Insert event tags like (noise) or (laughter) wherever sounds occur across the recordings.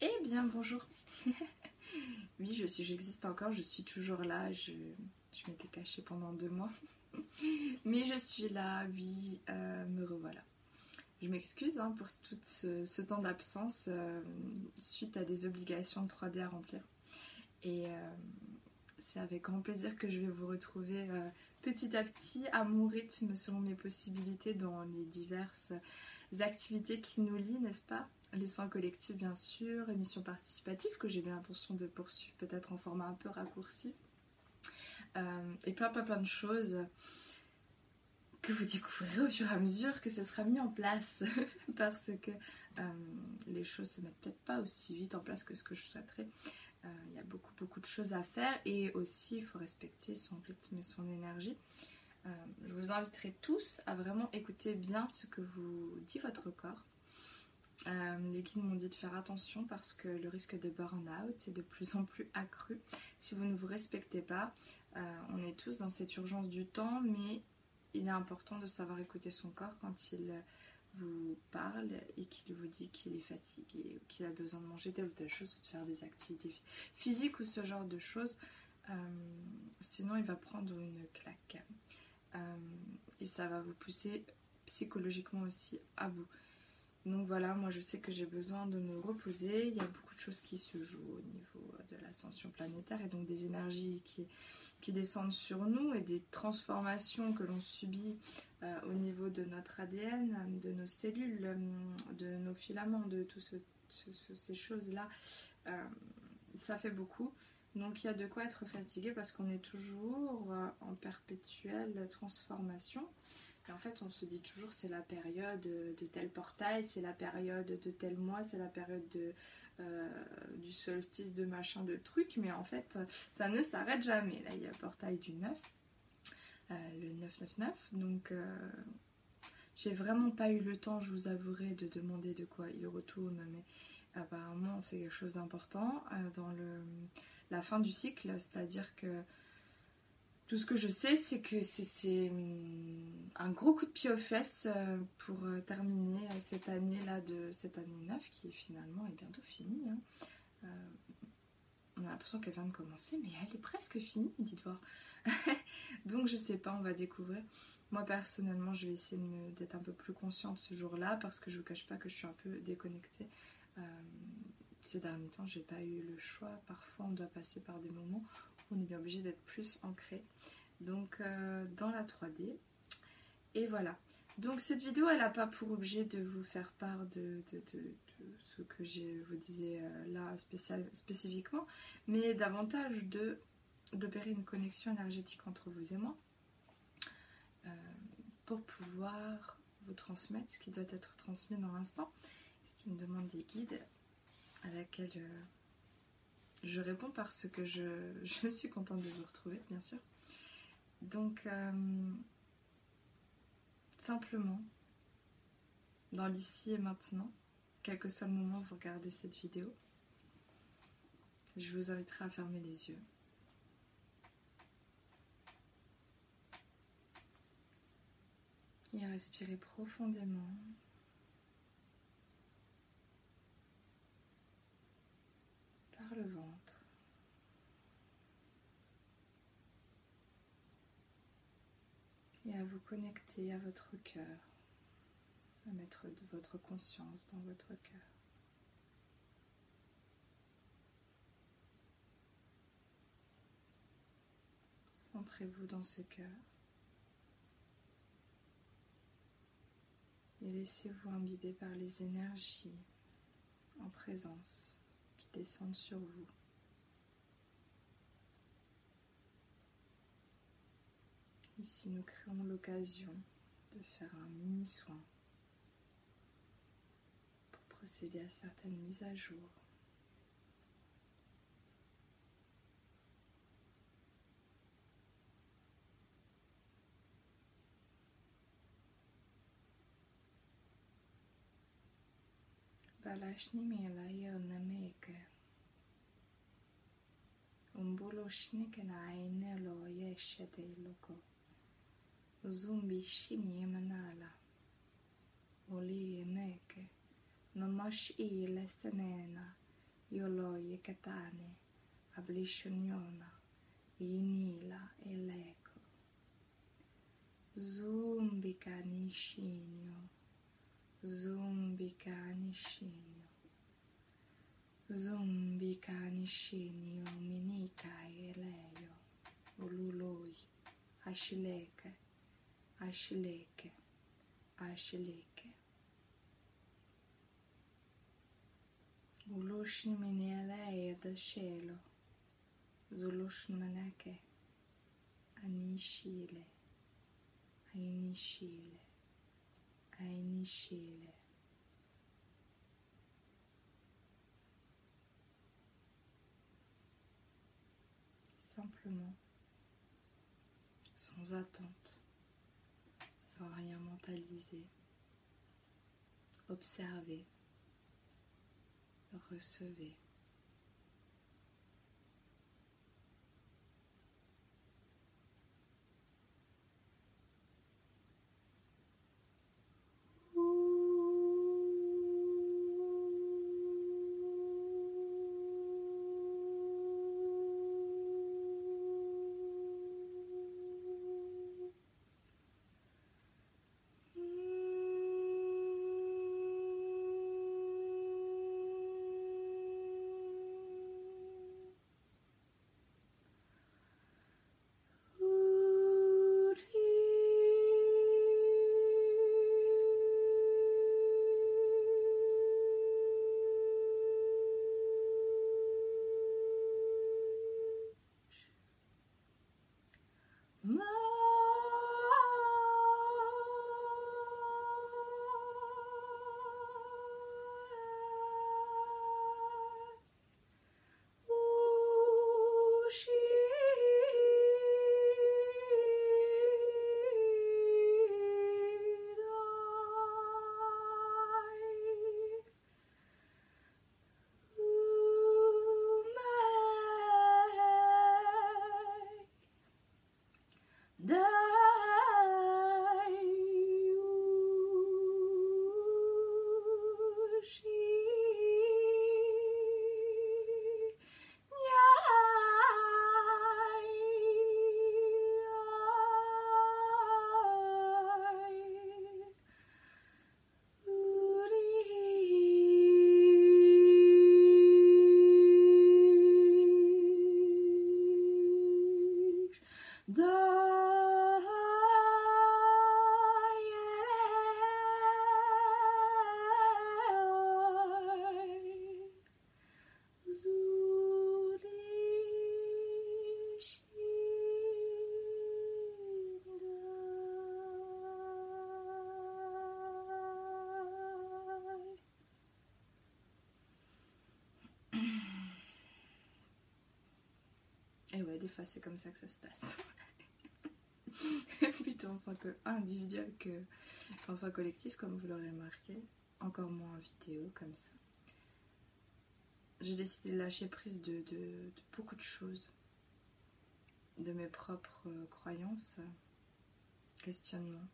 Eh bien bonjour (laughs) Oui, je suis, j'existe encore, je suis toujours là, je, m'étais cachée pendant deux mois. (laughs) Mais je suis là, oui, euh, me revoilà. Je m'excuse hein, pour tout ce, temps d'absence euh, suite à des obligations de 3D à remplir. Et euh, c'est avec grand plaisir que je vais vous retrouver petit à petit à mon rythme selon mes possibilités dans les diverses activités qui nous lient, n'est-ce pas? Les soins collectifs bien sûr, émissions participatives que j'ai bien l'intention de poursuivre peut-être en format un peu raccourci. Euh, et plein plein plein de choses que vous découvrirez au fur et à mesure que ce sera mis en place (laughs) parce que euh, les choses se mettent peut-être pas aussi vite en place que ce que je souhaiterais. Euh, il y a beaucoup beaucoup de choses à faire et aussi il faut respecter son rythme et son énergie. Je vous inviterai tous à vraiment écouter bien ce que vous dit votre corps. Euh, les guides m'ont dit de faire attention parce que le risque de burn-out est de plus en plus accru. Si vous ne vous respectez pas, on est tous dans cette urgence du temps, mais il est important de savoir écouter son corps quand il vous parle et qu'il vous dit qu'il est fatigué ou qu'il a besoin de manger telle ou telle chose ou de faire des activités physiques ou ce genre de choses. Euh, sinon, il va prendre une claque. Euh, et ça va vous pousser psychologiquement aussi à bout. Donc voilà, moi je sais que j'ai besoin de me reposer. Il y a beaucoup de choses qui se jouent au niveau de l'ascension planétaire et donc des énergies qui, descendent sur nous et des transformations que l'on subit euh, au niveau de notre ADN, de nos cellules, euh, de nos filaments, de toutes ces choses-là. Euh, ça fait beaucoup. Donc il y a de quoi être fatigué parce qu'on est toujours en perpétuelle transformation. En fait, on se dit toujours c'est la période de tel portail, c'est la période de tel mois, c'est la période de, euh, du solstice de machin de trucs, mais en fait ça ne s'arrête jamais. Là il y a le portail du 9, euh, le 999, donc euh, j'ai vraiment pas eu le temps, je vous avouerai, de demander de quoi il retourne, mais apparemment c'est quelque chose d'important dans la fin du cycle, c'est-à-dire que tout ce que je sais, c'est que c'est hum, un gros coup de pied aux fesses euh, pour euh, terminer euh, cette année-là de cette année 9 qui finalement est bientôt finie. Hein. on a l'impression qu'elle vient de commencer, mais elle est presque finie, dites voir. (laughs) Donc je sais pas, on va découvrir. Moi personnellement, je vais essayer d'être un peu plus consciente ce jour-là parce que je vous cache pas que je suis un peu déconnectée. ces derniers temps, j'ai pas eu le choix. Parfois, on doit passer par des moments on est obligé d'être plus ancré. Donc euh, dans la 3D. Et voilà. Donc cette vidéo, elle n'a pas pour objet de vous faire part de, ce que je vous disais euh, là spécifiquement, mais davantage de d'opérer une connexion énergétique entre vous et moi euh, pour pouvoir vous transmettre ce qui doit être transmis dans l'instant. C'est une demande des guides à laquelle je réponds parce que (laughs) je, suis contente de vous retrouver, bien sûr. Donc, euh, simplement, dans l'ici et maintenant, quel que soit le moment où vous regardez cette vidéo, je vous inviterai à fermer les yeux. Et à respirer profondément. le ventre. Et à vous connecter à votre cœur, à mettre de votre conscience dans votre cœur. Centrez-vous dans ce cœur et laissez-vous imbiber par les énergies en présence descendre sur vous. Ici, nous créons l'occasion de faire un mini soin pour procéder à certaines mises à jour. Balashni melaya nameke. Umboloshnik and I nelo yeshede loko. zumbi shini manala. Oli meke nomash i lesenena yoloi katane ablishonyona inila eleko zumbi kanishinyo zumbi kanishinyo zumbi kanishinyo minika eleyo ululoi ashileke ashileke, ashileke. Ulushnimineleia do cielo, Zulushmanake, Anishile, Ainishile, Ainishile. Simplement, sans attente, sans rien mentaliser, observer recevez. C'est comme ça que ça se passe. (laughs) Plutôt en tant qu'individuel que qu'en tant collectif, comme vous l'aurez remarqué. Encore moins en vidéo, comme ça. J'ai décidé de lâcher prise de, beaucoup de choses. De mes propres croyances, questionnements.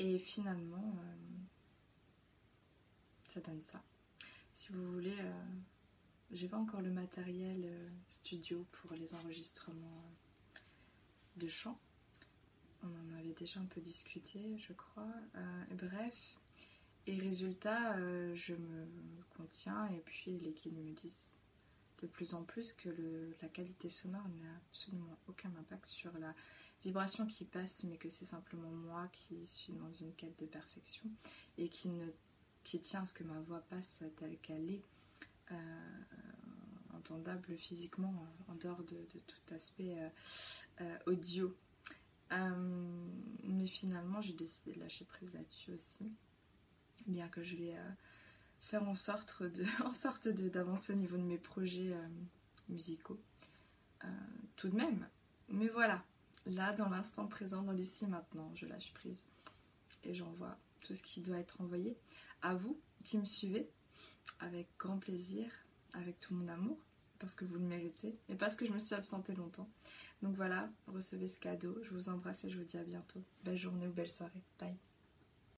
Et finalement, euh, ça donne ça. Si vous voulez... Euh, j'ai pas encore le matériel euh, studio pour les enregistrements de chant. On en avait déjà un peu discuté, je crois. Euh, bref, et résultat, euh, je me contiens et puis les guides me disent de plus en plus que la qualité sonore n'a absolument aucun impact sur la vibration qui passe, mais que c'est simplement moi qui suis dans une quête de perfection et qui, ne, qui tient à ce que ma voix passe telle qu'elle est euh, entendable physiquement en dehors de, tout aspect euh, euh, audio. mais finalement, j'ai décidé de lâcher prise là-dessus aussi. Bien que je vais faire en sorte de, (laughs) en sorte d'avancer au niveau de mes projets musicaux. tout de même. Mais voilà, là, dans l'instant présent, dans l'ici maintenant, je lâche prise et j'envoie tout ce qui doit être envoyé à vous qui me suivez avec grand plaisir, avec tout mon amour, parce que vous le méritez, et parce que je me suis absentée longtemps. Donc voilà, recevez ce cadeau, je vous embrasse et je vous dis à bientôt. Belle journée ou belle soirée. Bye.